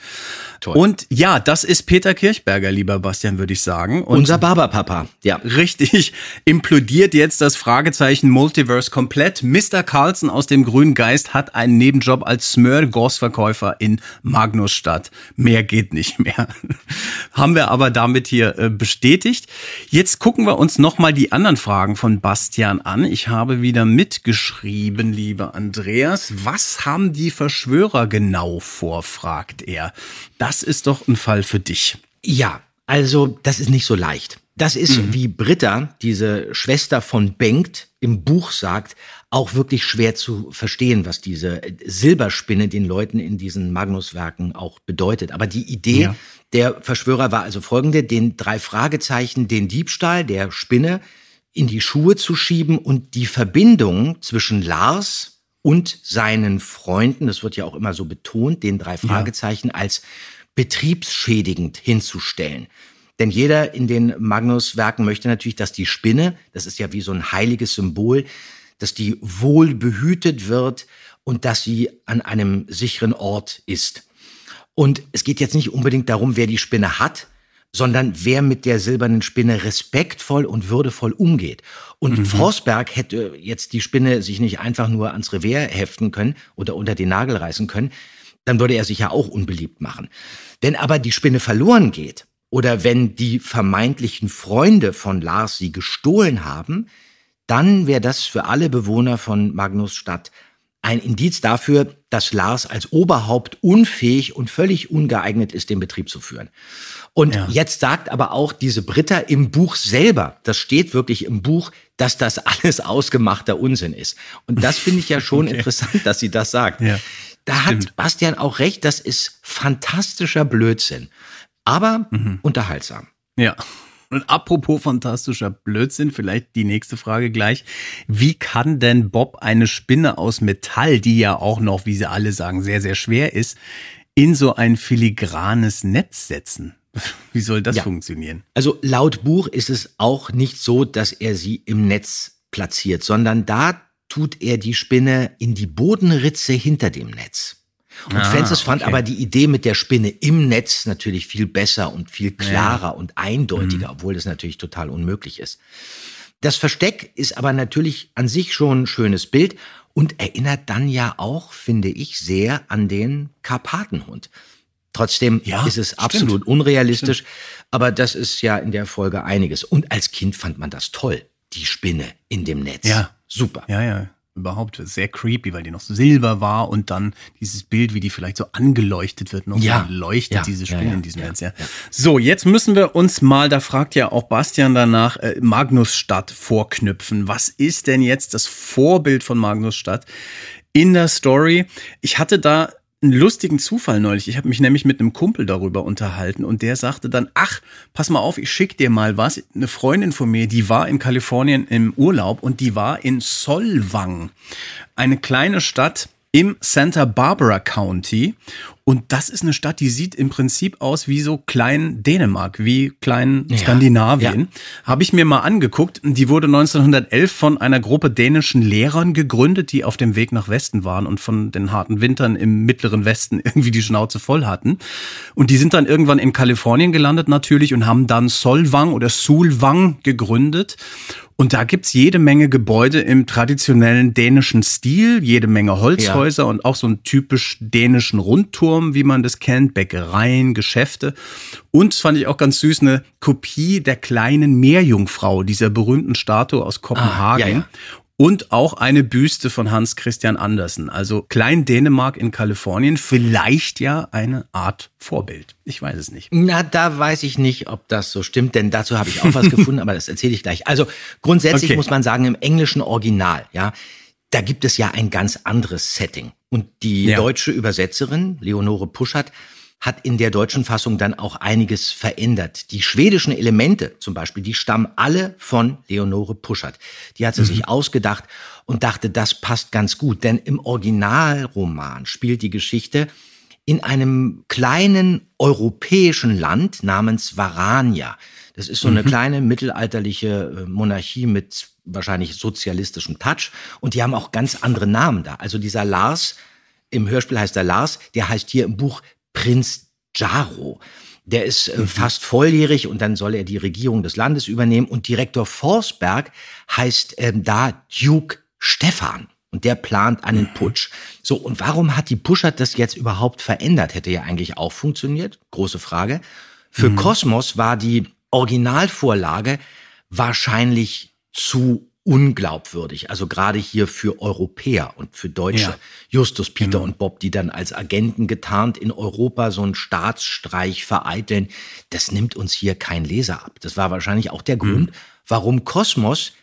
Toll. Und ja, das ist Peter Kirchberger, lieber Bastian, würde ich sagen. Und Unser Barberpapa, ja. Richtig, implodiert jetzt das Fragezeichen Multiverse komplett. Mr. Carlson aus dem Grünen Geist hat einen Nebenjob als Smörgåsverkäufer in Magnusstadt. Mehr geht nicht mehr. Haben wir aber damit hier äh, bestätigt. Jetzt gucken wir uns nochmal die anderen Fragen von Bastian an. Ich habe wieder mitgeschrieben, lieber Andreas. Was haben die Verschwörer genau vor, fragt er. Das ist doch ein Fall für dich. Ja, also das ist nicht so leicht. Das ist, wie Britta, diese Schwester von Bengt, im Buch sagt, auch wirklich schwer zu verstehen, was diese Silberspinne den Leuten in diesen Magnuswerken auch bedeutet. Aber die Idee Ja. der Verschwörer war also folgende, den drei Fragezeichen, den Diebstahl der Spinne in die Schuhe zu schieben und die Verbindung zwischen Lars und seinen Freunden, das wird ja auch immer so betont, den drei Fragezeichen als betriebsschädigend hinzustellen. Denn jeder in den Magnus-Werken möchte natürlich, dass die Spinne, das ist ja wie so ein heiliges Symbol, dass die wohl behütet wird und dass sie an einem sicheren Ort ist. Und es geht jetzt nicht unbedingt darum, wer die Spinne hat, sondern wer mit der silbernen Spinne respektvoll und würdevoll umgeht. Und Forsberg hätte jetzt die Spinne sich nicht einfach nur ans Revier heften können oder unter den Nagel reißen können, dann würde er sich ja auch unbeliebt machen. Wenn aber die Spinne verloren geht oder wenn die vermeintlichen Freunde von Lars sie gestohlen haben, dann wäre das für alle Bewohner von Magnusstadt ein Indiz dafür, dass Lars als Oberhaupt unfähig und völlig ungeeignet ist, den Betrieb zu führen. Und jetzt sagt aber auch diese Britta im Buch selber, das steht wirklich im Buch, dass das alles ausgemachter Unsinn ist. Und das finde ich ja schon Okay. interessant, dass sie das sagt. Ja, da hat Bastian auch recht, das ist fantastischer Blödsinn, aber unterhaltsam. Ja. Und apropos fantastischer Blödsinn, vielleicht die nächste Frage gleich. Wie kann denn Bob eine Spinne aus Metall, die ja auch noch, wie sie alle sagen, sehr, sehr schwer ist, in so ein filigranes Netz setzen? Wie soll das Ja. funktionieren? Also laut Buch ist es auch nicht so, dass er sie im Netz platziert, sondern da tut er die Spinne in die Bodenritze hinter dem Netz. Und Ah, Francis fand okay. aber die Idee mit der Spinne im Netz natürlich viel besser und viel klarer und eindeutiger, Mhm. obwohl das natürlich total unmöglich ist. Das Versteck ist aber natürlich an sich schon ein schönes Bild und erinnert dann ja auch, finde ich, sehr an den Karpatenhund. Trotzdem Ja, ist es stimmt. absolut unrealistisch, aber das ist ja in der Folge einiges. Und als Kind fand man das toll, die Spinne in dem Netz. Ja. Super. Ja, ja. Überhaupt sehr creepy, weil die noch so silber war und dann dieses Bild, wie die vielleicht so angeleuchtet wird, noch Ja. so leuchtet Ja, diese ja, Spinne ja, in diesem Netz. Ja. So, jetzt müssen wir uns mal, da fragt ja auch Bastian danach, äh, Magnusstadt vorknüpfen. Was ist denn jetzt das Vorbild von Magnusstadt in der Story? Ich hatte da einen lustigen Zufall neulich. Ich habe mich nämlich mit einem Kumpel darüber unterhalten und der sagte dann, ach, pass mal auf, ich schick dir mal was. Eine Freundin von mir, die war in Kalifornien im Urlaub und die war in Solvang, eine kleine Stadt im Santa Barbara County. Und das ist eine Stadt, die sieht im Prinzip aus wie so klein Dänemark, wie klein Ja, Skandinavien. Habe ich mir mal angeguckt. Die wurde 1911 von einer Gruppe dänischen Lehrern gegründet, die auf dem Weg nach Westen waren und von den harten Wintern im mittleren Westen irgendwie die Schnauze voll hatten. Und die sind dann irgendwann in Kalifornien gelandet natürlich und haben dann Solvang oder Sulwang gegründet. Und da gibt's jede Menge Gebäude im traditionellen dänischen Stil, jede Menge Holzhäuser und auch so einen typisch dänischen Rundturm, wie man das kennt, Bäckereien, Geschäfte. Und das fand ich auch ganz süß, eine Kopie der kleinen Meerjungfrau, dieser berühmten Statue aus Kopenhagen. Ah, ja, ja. Und auch eine Büste von Hans Christian Andersen. Also Klein Dänemark in Kalifornien, vielleicht ja eine Art Vorbild. Ich weiß es nicht. Na, da weiß ich nicht, ob das so stimmt, denn dazu habe ich auch was gefunden, aber das erzähle ich gleich. Also grundsätzlich Okay. muss man sagen, im englischen Original, ja, da gibt es ja ein ganz anderes Setting. Und die Ja. deutsche Übersetzerin, Leonore Puschert, hat in der deutschen Fassung dann auch einiges verändert. Die schwedischen Elemente zum Beispiel, die stammen alle von Leonore Puschert. Die hat sie sich ausgedacht und dachte, das passt ganz gut, denn im Originalroman spielt die Geschichte in einem kleinen europäischen Land namens Varania. Das ist so eine Mhm. kleine mittelalterliche äh, Monarchie mit wahrscheinlich sozialistischem Touch. Und die haben auch ganz andere Namen da. Also dieser Lars, im Hörspiel heißt er Lars, der heißt hier im Buch Prinz Jaro. Der ist äh, fast volljährig und dann soll er die Regierung des Landes übernehmen. Und Direktor Forsberg heißt ähm, da Duke Stefan. Und der plant einen Putsch. So, und warum hat die Puschert das jetzt überhaupt verändert? Hätte ja eigentlich auch funktioniert. Große Frage. Für Kosmos war die Originalvorlage wahrscheinlich zu unglaubwürdig. Also gerade hier für Europäer und für Deutsche. Ja. Justus, Peter und Bob, die dann als Agenten getarnt in Europa so einen Staatsstreich vereiteln. Das nimmt uns hier kein Leser ab. Das war wahrscheinlich auch der Grund, warum Kosmos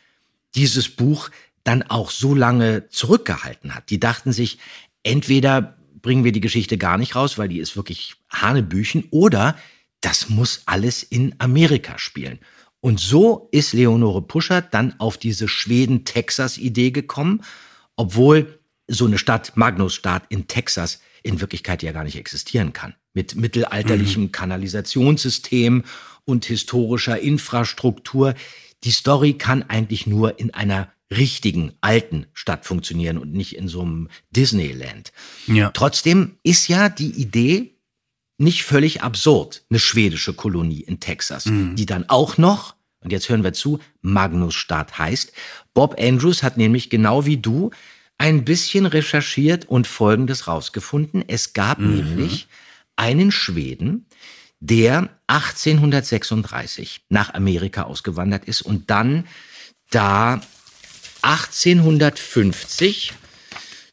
dieses Buch dann auch so lange zurückgehalten hat. Die dachten sich, entweder bringen wir die Geschichte gar nicht raus, weil die ist wirklich Hanebüchen, oder das muss alles in Amerika spielen. Und so ist Leonore Puschert dann auf diese Schweden-Texas-Idee gekommen, obwohl so eine Stadt, Magnusstadt in Texas, in Wirklichkeit ja gar nicht existieren kann. Mit mittelalterlichem Kanalisationssystem und historischer Infrastruktur. Die Story kann eigentlich nur in einer richtigen alten Stadt funktionieren und nicht in so einem Disneyland. Ja. Trotzdem ist ja die Idee nicht völlig absurd, eine schwedische Kolonie in Texas, die dann auch noch, und jetzt hören wir zu, Magnusstadt heißt. Bob Andrews hat nämlich genau wie du ein bisschen recherchiert und Folgendes rausgefunden. Es gab nämlich einen Schweden, der 1836 nach Amerika ausgewandert ist und dann da 1850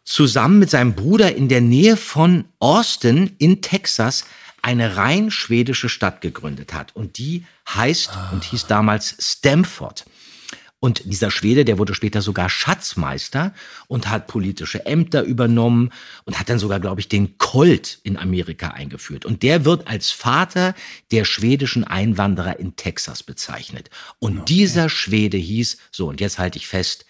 zusammen mit seinem Bruder in der Nähe von Austin in Texas eine rein schwedische Stadt gegründet hat. Und die heißt und hieß damals Stamford. Und dieser Schwede, der wurde später sogar Schatzmeister und hat politische Ämter übernommen und hat dann sogar, glaube ich, den Colt in Amerika eingeführt. Und der wird als Vater der schwedischen Einwanderer in Texas bezeichnet. Und dieser Schwede hieß, so und jetzt halte ich fest,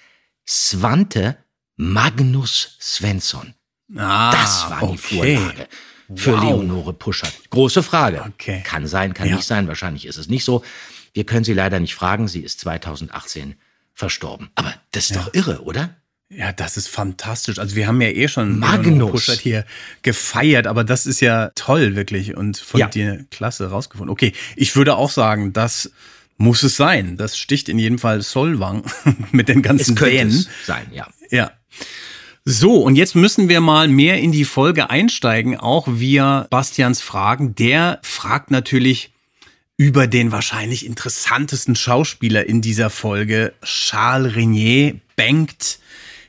Svante Magnus Svensson. Ah, das war die okay. Vorlage für Wow. Leonore Puschert. Große Frage. Okay. Kann sein, kann Ja. nicht sein. Wahrscheinlich ist es nicht so. Wir können sie leider nicht fragen. Sie ist 2018 verstorben. Aber das ist doch irre, oder? Ja, das ist fantastisch. Also wir haben ja eh schon Magnus. Puschert hier gefeiert, aber das ist ja toll wirklich und von Ja. dir klasse rausgefunden. Okay, ich würde auch sagen, das muss es sein. Das sticht in jedem Fall Solvang mit den ganzen Es könnte Dänen. es sein, ja. Ja. So, und jetzt müssen wir mal mehr in die Folge einsteigen, auch via Bastians Fragen. Der fragt natürlich über den wahrscheinlich interessantesten Schauspieler in dieser Folge, Charles Renier, bangt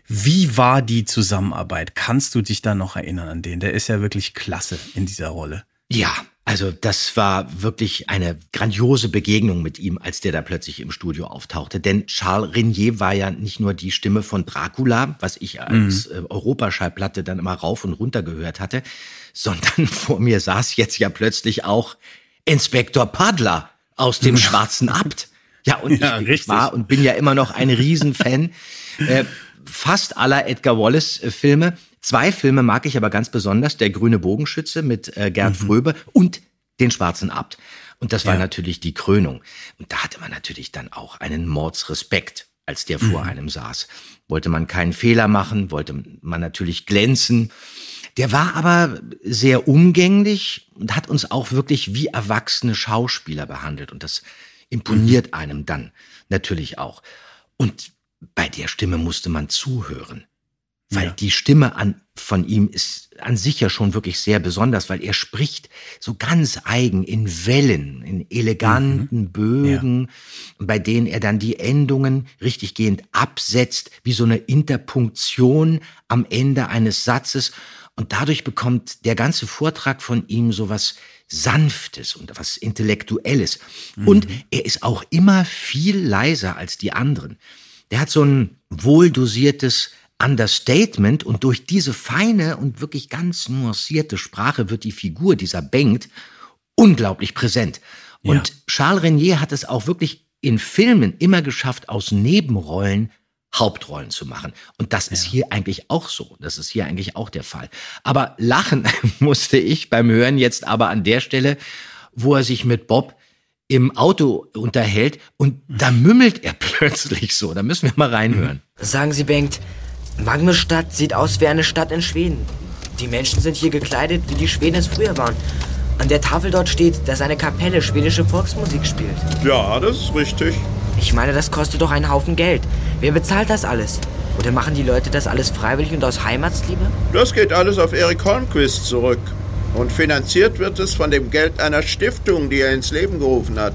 Wie war die Zusammenarbeit? Kannst du dich da noch erinnern an den? Der ist ja wirklich klasse in dieser Rolle. Ja, also das war wirklich eine grandiose Begegnung mit ihm, als der da plötzlich im Studio auftauchte. Denn Charles Renier war ja nicht nur die Stimme von Dracula, was ich als mhm. Europaschallplatte dann immer rauf und runter gehört hatte, sondern vor mir saß jetzt ja plötzlich auch Inspektor Padler aus dem Schwarzen Abt. Ja, und ja, ich, ich war und bin ja immer noch ein Riesenfan äh, fast aller Edgar Wallace-Filme. Zwei Filme mag ich aber ganz besonders. Der Grüne Bogenschütze mit äh, Gerd mhm. Fröbe und Den Schwarzen Abt. Und das war ja. natürlich die Krönung. Und da hatte man natürlich dann auch einen Mordsrespekt, als der vor mhm. einem saß. Wollte man keinen Fehler machen, wollte man natürlich glänzen. Der war aber sehr umgänglich und hat uns auch wirklich wie erwachsene Schauspieler behandelt. Und das imponiert mhm. einem dann natürlich auch. Und bei der Stimme musste man zuhören. Weil ja. die Stimme an, von ihm ist an sich ja schon wirklich sehr besonders, weil er spricht so ganz eigen in Wellen, in eleganten mhm. Bögen, ja. bei denen er dann die Endungen richtiggehend absetzt, wie so eine Interpunktion am Ende eines Satzes. Und dadurch bekommt der ganze Vortrag von ihm so was Sanftes und was Intellektuelles. Mhm. Und er ist auch immer viel leiser als die anderen. Der hat so ein wohldosiertes Understatement und durch diese feine und wirklich ganz nuancierte Sprache wird die Figur dieser Bengt unglaublich präsent. Und ja. Charles Renier hat es auch wirklich in Filmen immer geschafft, aus Nebenrollen Hauptrollen zu machen. Und das ist ja. hier eigentlich auch so. Das ist hier eigentlich auch der Fall. Aber lachen musste ich beim Hören jetzt aber an der Stelle, wo er sich mit Bob im Auto unterhält und da mümmelt er plötzlich so. Da müssen wir mal reinhören. Sagen Sie, Bengt, Magnusstadt sieht aus wie eine Stadt in Schweden. Die Menschen sind hier gekleidet, wie die Schweden es früher waren. An der Tafel dort steht, dass eine Kapelle schwedische Volksmusik spielt. Ja, das ist richtig. Ich meine, das kostet doch einen Haufen Geld. Wer bezahlt das alles? Oder machen die Leute das alles freiwillig und aus Heimatsliebe? Das geht alles auf Erik Hornquist zurück. Und finanziert wird es von dem Geld einer Stiftung, die er ins Leben gerufen hat.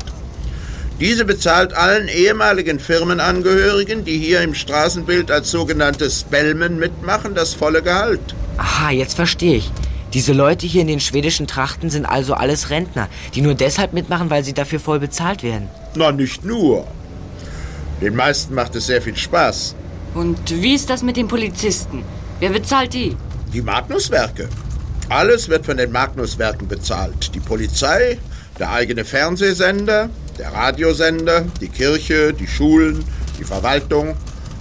Diese bezahlt allen ehemaligen Firmenangehörigen, die hier im Straßenbild als sogenannte Spellmen mitmachen, das volle Gehalt. Aha, jetzt verstehe ich. Diese Leute hier in den schwedischen Trachten sind also alles Rentner, die nur deshalb mitmachen, weil sie dafür voll bezahlt werden. Na, nicht nur. Den meisten macht es sehr viel Spaß. Und wie ist das mit den Polizisten? Wer bezahlt die? Die Magnuswerke. Alles wird von den Magnuswerken bezahlt. Die Polizei, der eigene Fernsehsender, der Radiosender, die Kirche, die Schulen, die Verwaltung,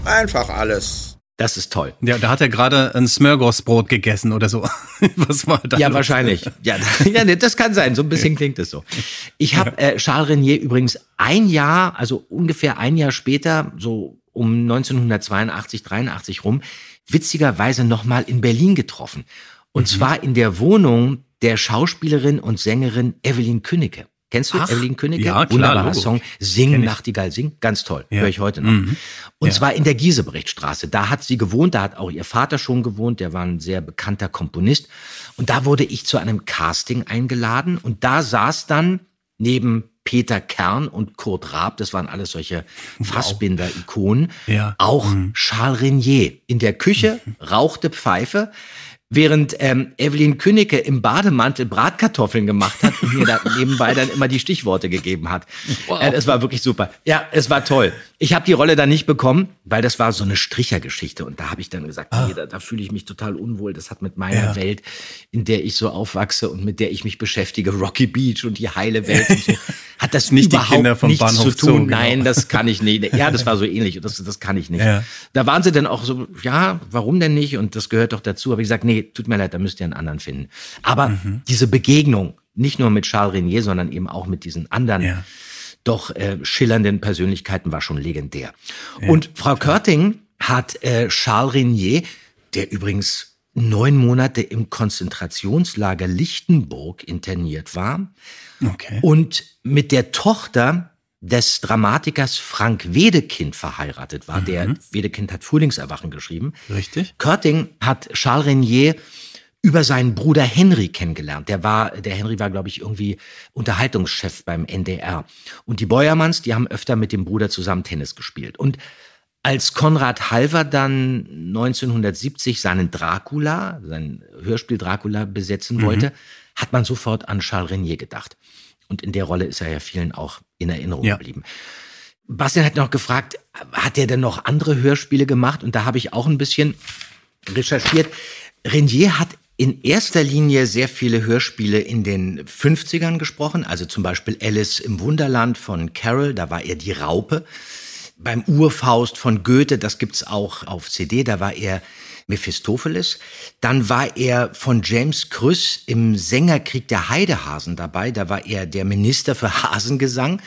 einfach alles. Das ist toll. Ja, da hat er gerade ein Smörgåsbrot gegessen oder so. Was war da? Ja, los? wahrscheinlich. Ja, ja, das kann sein. So ein bisschen klingt es so. Ich habe äh, Charles Renier übrigens ein Jahr, also ungefähr ein Jahr später, so um 1982, 83 rum, witzigerweise nochmal in Berlin getroffen. Und mhm. zwar in der Wohnung der Schauspielerin und Sängerin Evelyn Künnecke. Kennst du Ach, Evelyn Königke? Ja, klar, Wunderbarer Logo. Song. Sing, Nachtigall, sing. Ganz toll. Ja. Höre ich heute noch. Mhm. Und ja. zwar in der Giesebrechtstraße. Da hat sie gewohnt, da hat auch ihr Vater schon gewohnt, der war ein sehr bekannter Komponist. Und da wurde ich zu einem Casting eingeladen und da saß dann neben Peter Kern und Kurt Raab, das waren alles solche Fassbinder-Ikonen, ja. auch mhm. Charles Renier. In der Küche mhm. rauchte Pfeife. Während ähm, Evelyn Künnecke im Bademantel Bratkartoffeln gemacht hat und mir da nebenbei dann immer die Stichworte gegeben hat. Wow. Äh, es war wirklich super. Ja, es war toll. Ich habe die Rolle dann nicht bekommen, weil das war so eine Strichergeschichte. Und da habe ich dann gesagt, ah. nee, da, da fühle ich mich total unwohl. Das hat mit meiner ja. Welt, in der ich so aufwachse und mit der ich mich beschäftige, Rocky Beach und die heile Welt und so, hat das nicht überhaupt nichts Bahnhof zu tun. Zoo, genau. Nein, das kann ich nicht. Ja, das war so ähnlich. Das, das kann ich nicht. Ja. Da waren sie dann auch so, ja, warum denn nicht? Und das gehört doch dazu. Aber ich gesagt, nee, tut mir leid, da müsst ihr einen anderen finden. Aber mhm. diese Begegnung, nicht nur mit Charles Renier, sondern eben auch mit diesen anderen ja. doch äh, schillernden Persönlichkeiten war schon legendär. Ja, Und Frau. Körting hat äh, Charles Renier, der übrigens neun Monate im Konzentrationslager Lichtenburg interniert war okay. und mit der Tochter des Dramatikers Frank Wedekind verheiratet war. Mhm. Der Wedekind hat Frühlingserwachen geschrieben. Richtig. Körting hat Charles Renier über seinen Bruder Henry kennengelernt. Der war, der Henry war, glaube ich, irgendwie Unterhaltungschef beim NDR. Und die Beuermanns, die haben öfter mit dem Bruder zusammen Tennis gespielt. Und Als Konrad Halver dann 1970 seinen Dracula, sein Hörspiel Dracula besetzen Mhm. Hat man sofort an Charles Renier gedacht. Und in der Rolle ist er ja vielen auch in Erinnerung Ja. geblieben. Bastian hat noch gefragt, hat er denn noch andere Hörspiele gemacht? Und da habe ich auch ein bisschen recherchiert. Renier hat in erster Linie sehr viele Hörspiele in den 50ern gesprochen, also zum Beispiel Alice im Wunderland von Carol, da war er die Raupe. Beim Urfaust von Goethe, das gibt's auch auf CD, da war er Mephistopheles. Dann war er von James Krüss im Sängerkrieg der Heidehasen dabei, da war er der Minister für Hasengesang.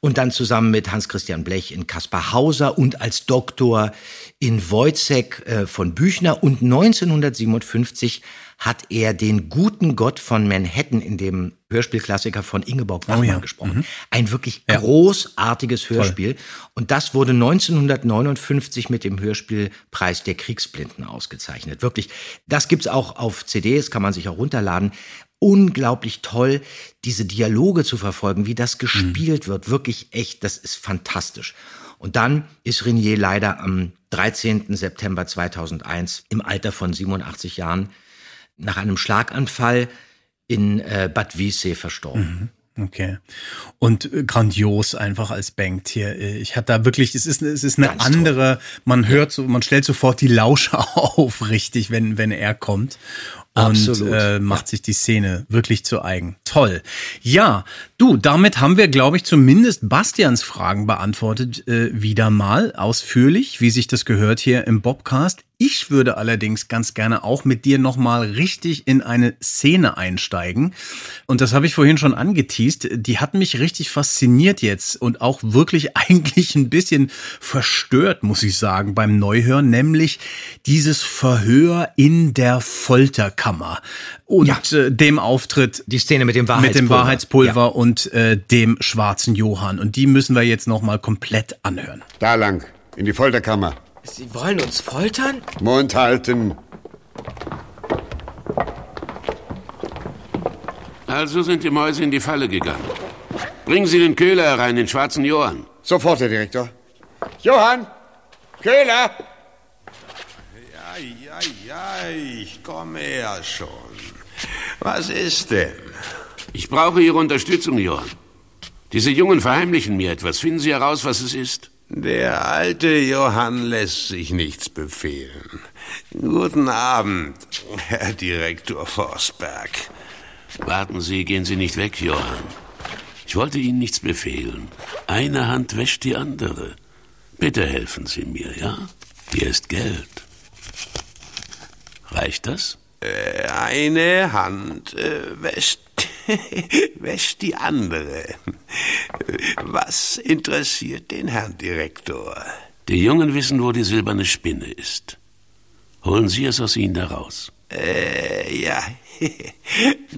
Und dann zusammen mit Hans-Christian Blech in Kaspar Hauser und als Doktor in Wojciech äh, von Büchner. Und 1957 hat er den guten Gott von Manhattan in dem Hörspielklassiker von Ingeborg Bachmann Oh ja. gesprochen. Ein wirklich großartiges Hörspiel. Und das wurde 1959 mit dem Hörspielpreis der Kriegsblinden ausgezeichnet. Wirklich, das gibt's auch auf CDs, kann man sich auch runterladen. Unglaublich toll, diese Dialoge zu verfolgen, wie das gespielt wird. Wirklich echt, das ist fantastisch. Und dann ist Renier leider am 13. September 2001 im Alter von 87 Jahren nach einem Schlaganfall in äh, Bad Wiessee verstorben. Okay. Und äh, grandios einfach als Banktier. Äh, Ich hatte da wirklich, es ist, es ist eine Ganz andere, man hört so, man stellt sofort die Lauscher auf, richtig, wenn, wenn er kommt. Und Absolut. äh, macht sich die Szene wirklich zu eigen. Toll. Ja, du, damit haben wir, glaube ich, zumindest Bastians Fragen beantwortet, äh, wieder mal ausführlich, wie sich das gehört hier im Bobcast. Ich würde allerdings ganz gerne auch mit dir nochmal richtig in eine Szene einsteigen. Und das habe ich vorhin schon angeteased. Die hat mich richtig fasziniert jetzt und auch wirklich eigentlich ein bisschen verstört, muss ich sagen, beim Neuhören, nämlich dieses Verhör in der Folterkammer und äh, dem Auftritt. Die Szene mit dem Mit Wahrheitspulver. dem Wahrheitspulver und äh, dem schwarzen Johann. Und die müssen wir jetzt nochmal komplett anhören. Da lang, in die Folterkammer. Sie wollen uns foltern? Mund halten. Also sind die Mäuse in die Falle gegangen. Bringen Sie den Köhler herein, den schwarzen Johann. Sofort, Herr Direktor. Johann! Köhler! Ja, ja, ja, ich komme ja schon. Was ist denn? Ich brauche Ihre Unterstützung, Johann. Diese Jungen verheimlichen mir etwas. Finden Sie heraus, was es ist? Der alte Johann lässt sich nichts befehlen. Guten Abend, Herr Direktor Forsberg. Warten Sie, gehen Sie nicht weg, Johann. Ich wollte Ihnen nichts befehlen. Eine Hand wäscht die andere. Bitte helfen Sie mir, ja? Hier ist Geld. Reicht das? Äh, Eine Hand äh, wäscht, wäscht die andere. Was interessiert den Herrn Direktor? Die Jungen wissen, wo die silberne Spinne ist. Holen Sie es aus ihnen heraus. Äh, ja.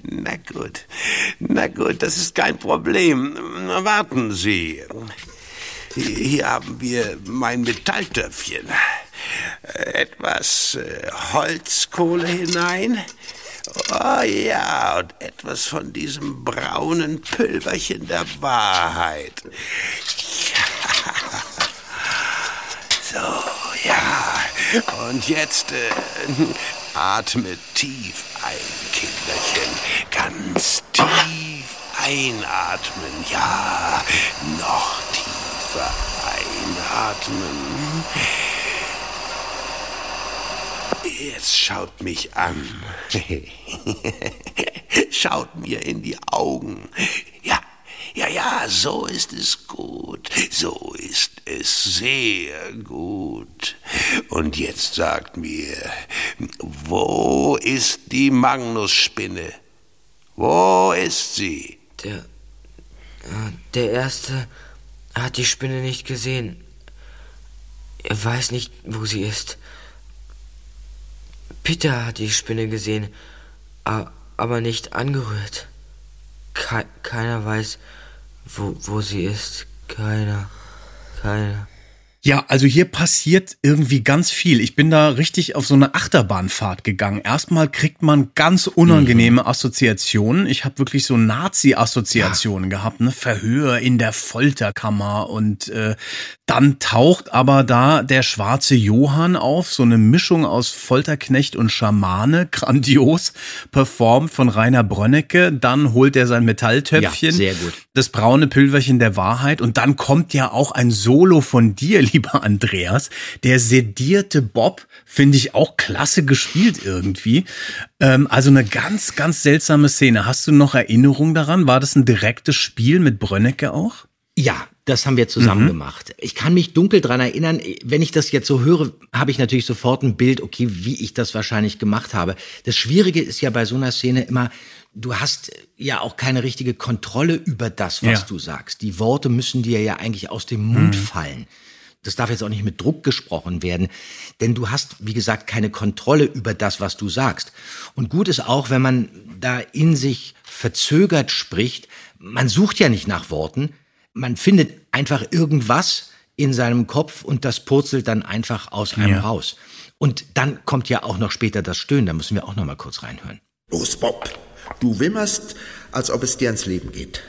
Na gut. Na gut, das ist kein Problem. Warten Sie. Hier haben wir mein Metalltöpfchen. Etwas äh, Holzkohle hinein. Oh ja, und etwas von diesem braunen Pülverchen der Wahrheit. Ja. So, ja. Und jetzt äh, atme tief ein, Kinderchen. Ganz tief einatmen. Ja, noch tiefer einatmen. Jetzt schaut mich an. schaut mir in die Augen. Ja, ja, ja, so ist es gut. So ist es sehr gut. Und jetzt sagt mir, wo ist die Magnusspinne? Wo ist sie? Der. Der Erste hat die Spinne nicht gesehen. Er weiß nicht, wo sie ist. Peter hat die Spinne gesehen, aber nicht angerührt. Kei- keiner weiß, wo, wo sie ist. Keiner. Keiner. Ja, also hier passiert irgendwie ganz viel. Ich bin da richtig auf so eine Achterbahnfahrt gegangen. Erstmal kriegt man ganz unangenehme Mhm. Assoziationen. Ich habe wirklich so Nazi-Assoziationen gehabt, ne? Verhör in der Folterkammer und äh, dann taucht aber da der schwarze Johann auf, so eine Mischung aus Folterknecht und Schamane, grandios performt von Rainer Brönnecke. Dann holt er sein Metalltöpfchen, Ja, sehr gut. das braune Pülverchen der Wahrheit und dann kommt ja auch ein Solo von dir, lieber Andreas. Der sedierte Bob finde ich auch klasse gespielt irgendwie. Ähm, also eine ganz, ganz seltsame Szene. Hast du noch Erinnerung daran? War das ein direktes Spiel mit Brönnecke auch? Ja, das haben wir zusammen Mhm. gemacht. Ich kann mich dunkel dran erinnern, wenn ich das jetzt so höre, habe ich natürlich sofort ein Bild, okay, wie ich das wahrscheinlich gemacht habe. Das Schwierige ist ja bei so einer Szene immer, du hast ja auch keine richtige Kontrolle über das, was Ja. du sagst. Die Worte müssen dir ja eigentlich aus dem Mund Mhm. fallen. Das darf jetzt auch nicht mit Druck gesprochen werden, denn du hast, wie gesagt, keine Kontrolle über das, was du sagst. Und gut ist auch, wenn man da in sich verzögert spricht, man sucht ja nicht nach Worten, man findet einfach irgendwas in seinem Kopf und das purzelt dann einfach aus einem Ja. raus. Und dann kommt ja auch noch später das Stöhnen, da müssen wir auch noch mal kurz reinhören. Los, Bob. Du wimmerst, als ob es dir ans Leben geht.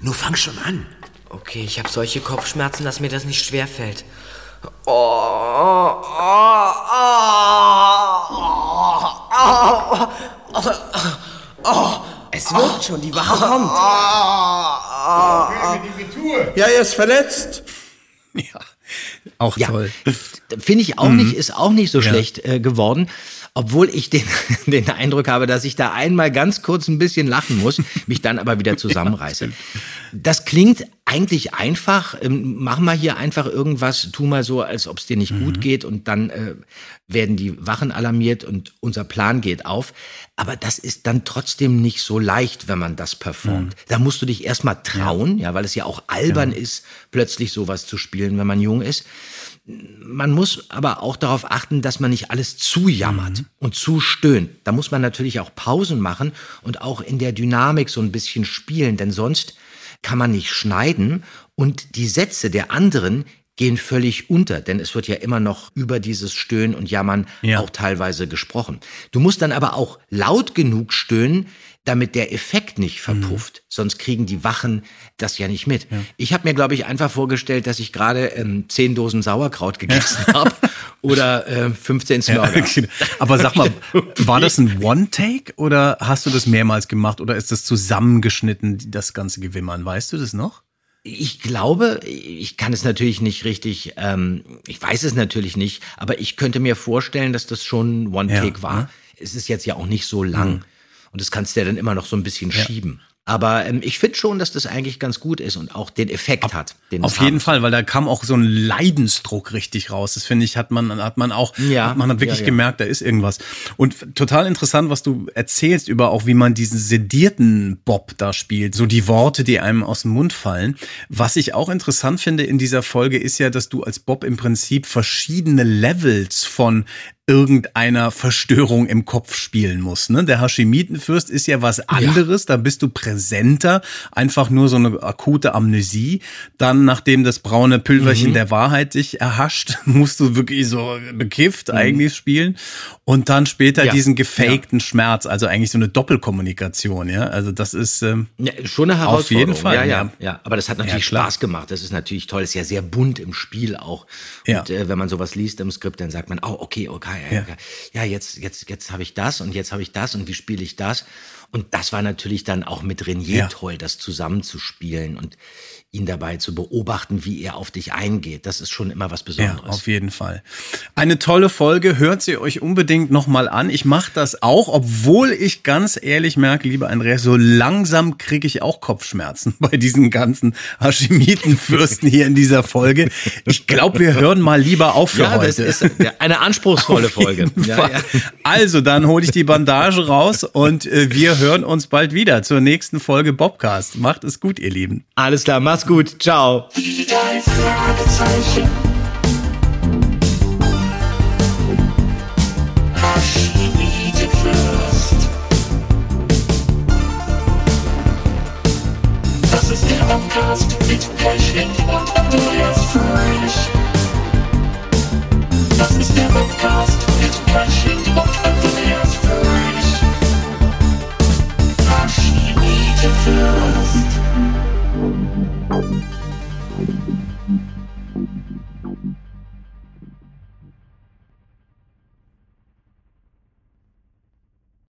Nur fang schon an. Okay, ich habe solche Kopfschmerzen, dass mir das nicht schwer fällt. Oh. Es wirkt schon, die Wache kommt. Ja, er ist verletzt. Auch Ja, toll. Finde ich auch Mhm. nicht, ist auch nicht so Ja. schlecht äh, geworden. Obwohl ich den, den Eindruck habe, dass ich da einmal ganz kurz ein bisschen lachen muss, mich dann aber wieder zusammenreiße. Das klingt eigentlich einfach. Ähm, mach mal hier einfach irgendwas, tu mal so, als ob es dir nicht Mhm. gut geht und dann äh, werden die Wachen alarmiert und unser Plan geht auf. Aber das ist dann trotzdem nicht so leicht, wenn man das performt. Mhm. Da musst du dich erstmal trauen, ja. weil es ja auch albern ist, plötzlich sowas zu spielen, wenn man jung ist. Man muss aber auch darauf achten, dass man nicht alles zujammert und zustöhnt. Da muss man natürlich auch Pausen machen und auch in der Dynamik so ein bisschen spielen, denn sonst kann man nicht schneiden und die Sätze der anderen gehen völlig unter, denn es wird ja immer noch über dieses Stöhnen und Jammern Ja. auch teilweise gesprochen. Du musst dann aber auch laut genug stöhnen, damit der Effekt nicht verpufft. Sonst kriegen die Wachen das ja nicht mit. Ich habe mir, glaube ich, einfach vorgestellt, dass ich gerade ähm, zehn Dosen Sauerkraut gegessen habe oder äh, 15 Smörger. Ja, aber sag mal, war das ein One-Take oder hast du das mehrmals gemacht oder ist das zusammengeschnitten, das ganze Gewimmern? Weißt du das noch? Ich glaube, ich kann es natürlich nicht richtig, ähm, ich weiß es natürlich nicht, aber ich könnte mir vorstellen, dass das schon One-Take Ja, war. Es ist jetzt ja auch nicht so lang. Mhm. Und das kannst du ja dann immer noch so ein bisschen Ja. schieben. Aber ähm, ich finde schon, dass das eigentlich ganz gut ist und auch den Effekt hat. Den Auf jeden haben Fall, weil da kam auch so ein Leidensdruck richtig raus. Das finde ich, hat man, hat man auch, Ja, hat man hat wirklich ja, ja. gemerkt, da ist irgendwas. Und total interessant, was du erzählst über auch, wie man diesen sedierten Bob da spielt. So die Worte, die einem aus dem Mund fallen. Was ich auch interessant finde in dieser Folge ist ja, dass du als Bob im Prinzip verschiedene Levels von irgendeiner Verstörung im Kopf spielen musst. Ne? Der Hashimitenfürst ist ja was anderes, da bist du präsenter, einfach nur so eine akute Amnesie. Dann, nachdem das braune Pülverchen Mhm. der Wahrheit dich erhascht, musst du wirklich so bekifft eigentlich spielen. Und dann später Mhm. Ja. diesen gefakten Schmerz, also eigentlich so eine Doppelkommunikation, ja. Also das ist ähm, Ja, schon eine auf Herausforderung. jeden Fall. Ja, ja, ja. Aber das hat natürlich Ja. Spaß gemacht. Das ist natürlich toll. Das ist ja sehr bunt im Spiel auch. Ja. Und äh, wenn man sowas liest im Skript, dann sagt man, oh, okay, okay, ja, ja. ja jetzt, jetzt, jetzt habe ich das und jetzt habe ich das und wie spiele ich das? Und das war natürlich dann auch mit Renier Ja. toll, das zusammenzuspielen und ihn dabei zu beobachten, wie er auf dich eingeht. Das ist schon immer was Ja, Besonderes. auf jeden Fall. Eine tolle Folge, hört sie euch unbedingt nochmal an. Ich mache das auch, obwohl ich ganz ehrlich merke, lieber Andreas, so langsam kriege ich auch Kopfschmerzen bei diesen ganzen Hashimitenfürsten hier in dieser Folge. Ich glaube, wir hören mal lieber auf für ja, heute. das ist eine anspruchsvolle Auf Folge. Ja, ja. Also, dann hole ich die Bandage raus und äh, wir hören uns bald wieder zur nächsten Folge Bobcast. Macht es gut, ihr Lieben. Alles klar, mach's gut. Ciao. Das ist der Podcast mit Pechling und Andreas. This is never cost education.